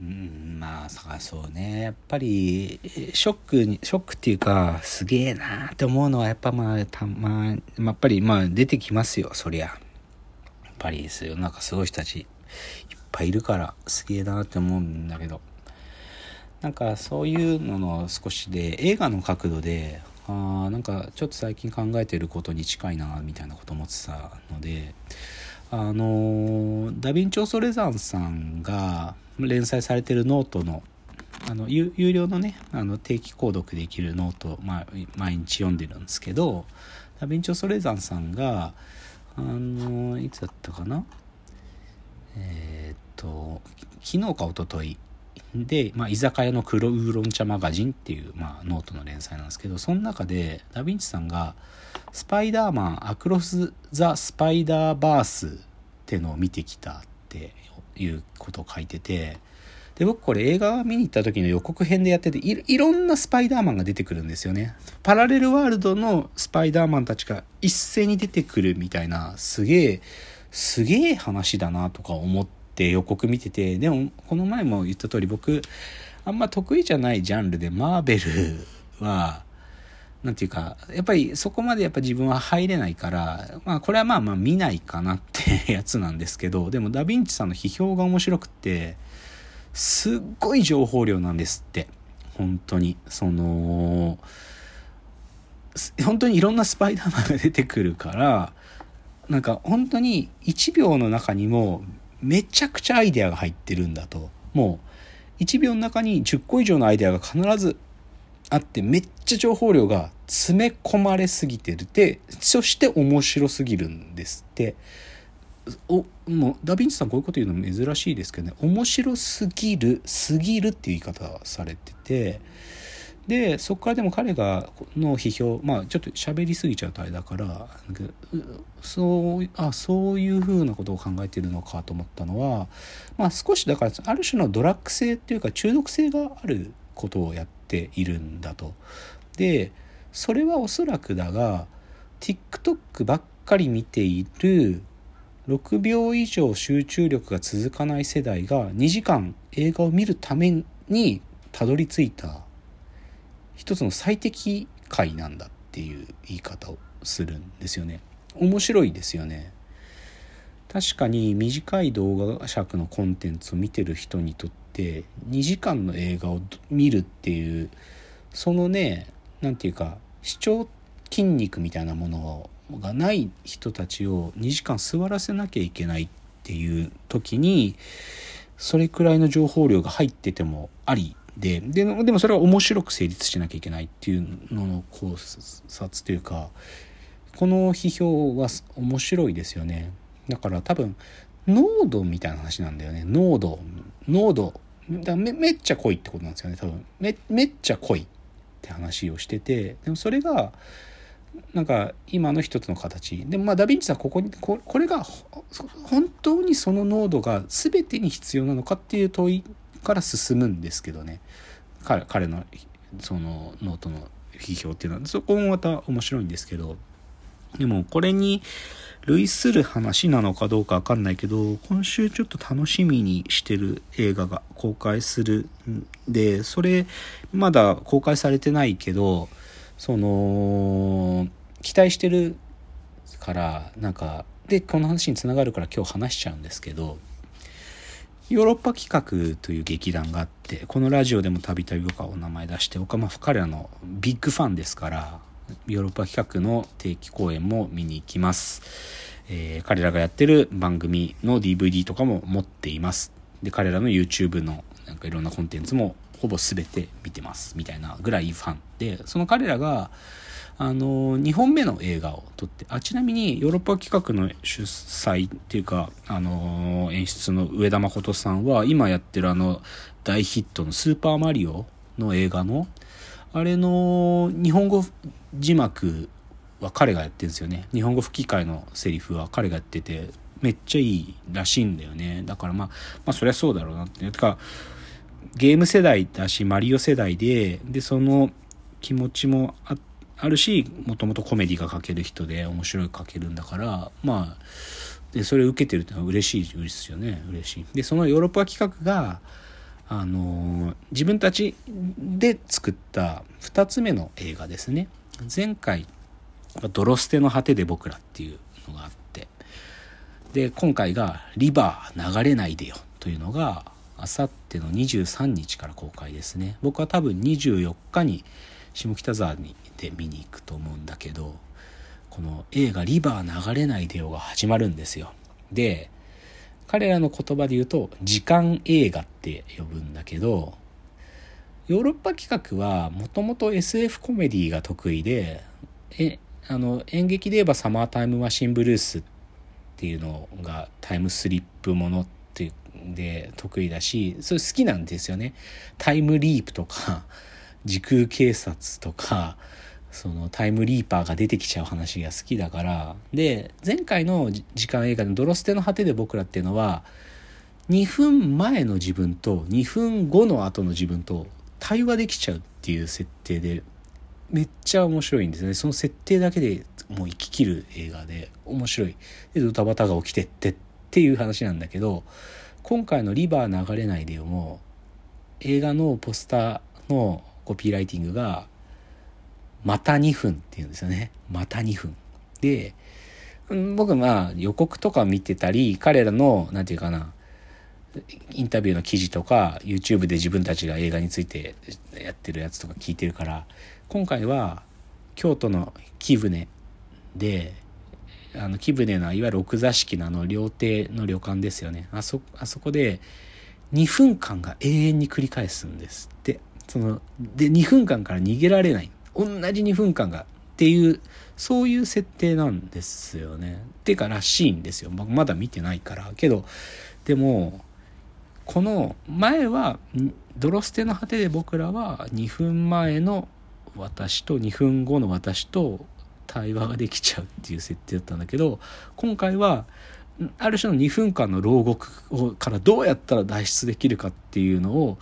うんまあそうね。やっぱりショックにショックっていうかすげえなーって思うのはやっぱまあたまあやっぱりまあ出てきますよそりゃ。やっぱりですよなんかすごい人たちいっぱいいるからすげえなーって思うんだけど。なんかそういうのの少しで映画の角度であなんかちょっと最近考えてることに近いなみたいなこと思ってたのであのダ・ヴィンチョーソ・レザンさんが連載されてるノートのあの有料のねあの定期購読できる note、まあ、毎日読んでるんですけどダ・ヴィンチョーソ・レザンさんがあのいつだったかな？えー、っと昨日か一昨日で、まあ、居酒屋の黒ウーロン茶マガジンっていう、まあ、ノートの連載なんですけどその中でダ・ヴィンチさんが「スパイダーマンアクロス・ザ・スパイダーバース」ってのを見てきたっていうことを書いててで僕これ映画見に行った時の予告編でやってていろんなスパイダーマンが出てくるんですよね。パラレルワールドのスパイダーマンたちが一斉に出てくるみたいなすげえすげえ話だなとか思って予告見ててでもこの前も言った通り僕あんま得意じゃないジャンルでマーベルは何て言うかやっぱりそこまでやっぱ自分は入れないからまあこれはまあまあ見ないかなって やつなんですけどでもダヴィンチさんの批評が面白くてすっごい情報量なんですって。本当に。その本当にいろんなスパイダーマンが出てくるからなんか本当に1秒の中にもめちゃくちゃアイデアが入ってるんだと。もう1秒の中に10個以上のアイデアが必ずあってめっちゃ情報量が詰め込まれすぎてるでそして面白すぎるんですって。おもうダ・ヴィンチさんこういうこと言うの珍しいですけどね。面白すぎるすぎるっていう言い方されてて。でそこからでも彼がの批評まあちょっと喋りすぎちゃうとあれだからそうあそういうふうなことを考えてるのかと思ったのはまあ少しだからある種のドラッグ性っていうか中毒性があることをやってているんだと。でそれはおそらくだが TikTok ばっかり見ている6秒以上集中力が続かない世代が2時間映画を見るためにたどり着いた一つの最適解なんだっていう言い方をするんですよね。面白いですよね。確かに短い動画尺のコンテンツを見てる人にとって2時間の映画を見るっていうそのね何て言うか視聴筋肉みたいなものがない人たちを2時間座らせなきゃいけないっていう時にそれくらいの情報量が入っててもありでででもそれは面白く成立しなきゃいけないっていうのの考察というかこの批評は面白いですよね。だから多分濃度みたいな話なんだよね。濃度。濃度。だめめっちゃ濃いってことなんですよね多分。めめっちゃ濃いって話をしてて。でもそれがなんか今の一つの形。でまあダ・ヴィンチさんここにここれが本当にその濃度が全てに必要なのかっていう問いから進むんですけどね。彼彼のそのノートの批評っていうのは。そこもまた面白いんですけど。でもこれに類する話なのかどうかわかんないけど今週ちょっと楽しみにしてる映画が公開するんでそれまだ公開されてないけどその期待してるからなんかでこの話につながるから今日話しちゃうんですけどヨーロッパ企画という劇団があってこのラジオでもたびたび僕はお名前出して僕はまあ彼らのビッグファンですからヨーロッパ企画の定期公演も見に行きます、えー、彼らがやってる番組の DVD とかも持っています。で彼らの YouTube のなんかいろんなコンテンツもほぼ全て見てます。みたいなぐらいファンでその彼らがあの、2本目の映画を撮って、あ、ちなみにヨーロッパ企画の主催っていうか、あの、演出の上田誠さんは、今やってるあの、大ヒットのスーパーマリオの映画の、あれの日本語字幕は彼がやってるんですよね。日本語吹き替えのセリフは彼がやってて、めっちゃいいらしいんだよね。だからまあ、まあそりゃそうだろうなって。てか、ゲーム世代だし、マリオ世代で、で、その気持ちもあ、るしもともとコメディが書ける人で面白い書けるんだからまあでそれを受けてるってのは嬉しいですよね嬉しいでそのヨーロッパ企画があの自分たちで作った2つ目の映画ですね。前回「ドロステの果てで僕ら」っていうのがあって。で今回が「リバー流れないでよ」というのがあさっての23日から公開ですね。僕は多分24日に下北沢にで見に行くと思うんだけどこの映画「リバー流れないでよ」が始まるんですよ。で彼らの言葉で言うと時間映画って呼ぶんだけどヨーロッパ企画はもともと SF コメディが得意でえあの演劇で言えば「サマータイムマシンブルース」っていうのがタイムスリップものってで得意だしそれ好きなんですよね。タイムリープとか時空警察とかそのタイムリーパーが出てきちゃう話が好きだから。で前回の時間映画の「ドロステの果てで僕ら」っていうのは2分前の自分と2分後の後の自分と対話できちゃうっていう設定でめっちゃ面白いんですね。その設定だけでもう生ききる映画で面白い。でドタバタが起きてってっていう話なんだけど今回の「リバー流れないでよ」も映画のポスターのコピーライティングがまた2分っていうんですよね。また2分。で、僕まあ予告とか見てたり、彼らの、なんていうかな、インタビューの記事とか、YouTube で自分たちが映画についてやってるやつとか聞いてるから、今回は京都の木舟で、あの木舟のいわゆる奥座敷のあの料亭の旅館ですよね。あそ、あそこで2分間が永遠に繰り返すんですって。その、で、2分間から逃げられない。同じ2分間がっていうそういう設定なんですよね。てからしいんですよ。まだ見てないから。けどでもこの前は「ドロステの果て」で僕らは2分前の私と2分後の私と対話ができちゃうっていう設定だったんだけど今回はある種の2分間の牢獄からどうやったら脱出できるかっていうのを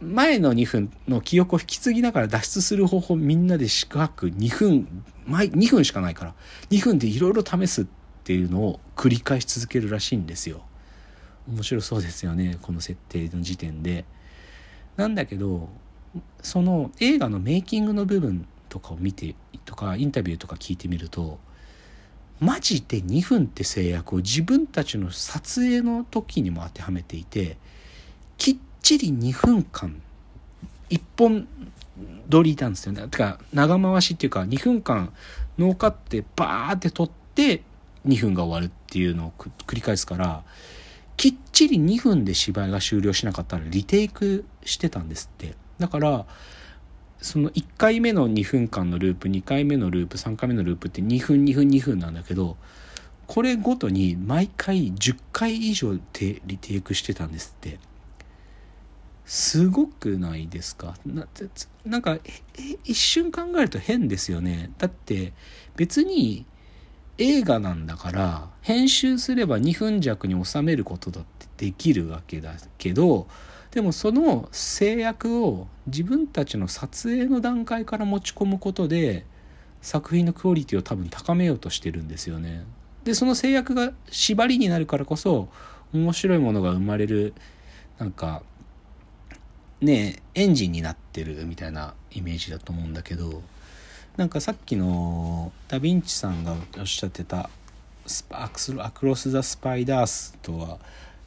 前の2分の記憶を引き継ぎながら脱出する方法みんなで四角2分前2分しかないから2分でいろいろ試すっていうのを繰り返し続けるらしいんですよ。面白そうですよねこの設定の時点で。なんだけどその映画のメイキングの部分とかを見てとかインタビューとか聞いてみるとマジで2分って制約を自分たちの撮影の時にも当てはめていてきっちり2分間1本撮りなんですよね。てか長回しっていうか2分間ノーカってバーって撮って2分が終わるっていうのを繰り返すからきっちり2分で芝居が終了しなかったらリテイクしてたんですって。だからその1回目の2分間のループ2回目のループ3回目のループって2分2分2分なんだけどこれごとに毎回10回以上でリテイクしてたんですって。すごくないですか？なんか一瞬考えると変ですよねだって別に映画なんだから編集すれば2分弱に収めることだってできるわけだけどでもその制約を自分たちの撮影の段階から持ち込むことで作品のクオリティを多分高めようとしてるんですよね。でその制約が縛りになるからこそ面白いものが生まれるなんかねエンジンになってるみたいなイメージだと思うんだけどなんかさっきのダ・ヴィンチさんがおっしゃってたアクロス・ザ・スパイダースとは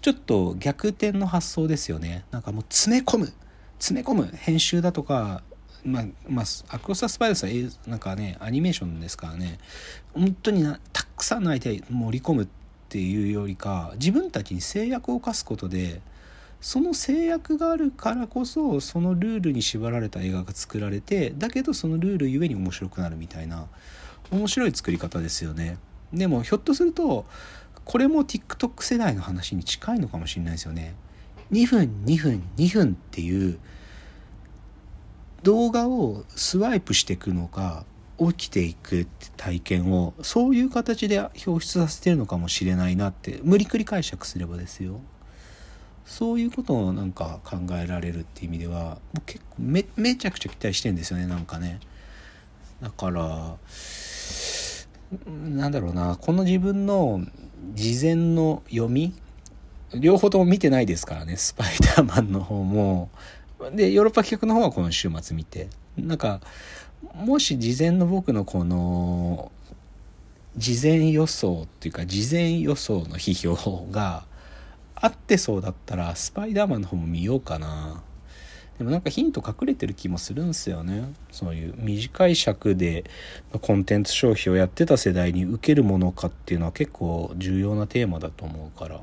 ちょっと逆転の発想ですよね。なんかもう詰め込む詰め込む編集だとかまあ、まあ、アクロス・ザ・スパイダースはなんかねアニメーションですからね。本当になたくさんの相手盛り込むっていうよりか自分たちに制約を課すことでその制約があるからこそそのルールに縛られた映画が作られてだけどそのルールゆえに面白くなるみたいな面白い作り方ですよね。でもひょっとするとこれも TikTok 世代の話に近いのかもしれないですよね。2分2分2分っていう動画をスワイプしていくのか起きていくって体験をそういう形で表出させてるのかもしれないなって無理くり解釈すればですよ。そういうことをなんか考えられるっていう意味では結構めめちゃくちゃ期待してんですよねなんかねだからなんだろうなこの自分の事前の読み両方とも見てないですからね、スパイダーマンの方も。で、ヨーロッパ企画の方はこの週末見て。なんか、もし事前の僕のこの、事前予想っていうか、事前予想の批評が合ってそうだったら、スパイダーマンの方も見ようかな。でもなんかヒント隠れてる気もするんすよね。そういう短い尺でコンテンツ消費をやってた世代に受けるものかっていうのは結構重要なテーマだと思うから。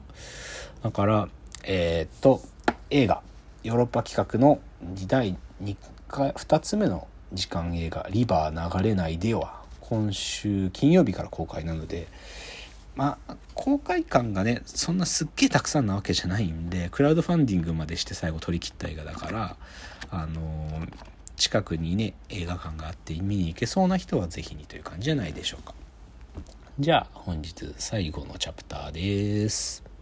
だから、えー、っと、映画、ヨーロッパ企画の第 2, 回2つ目の時間映画「リバー流れないで」は今週金曜日から公開なのでまあ公開感がねそんなすっげえたくさんなわけじゃないんでクラウドファンディングまでして最後取り切った映画だからあのー、近くにね映画館があって見に行けそうな人は是非にという感じじゃないでしょうか。じゃあ本日最後のチャプターです。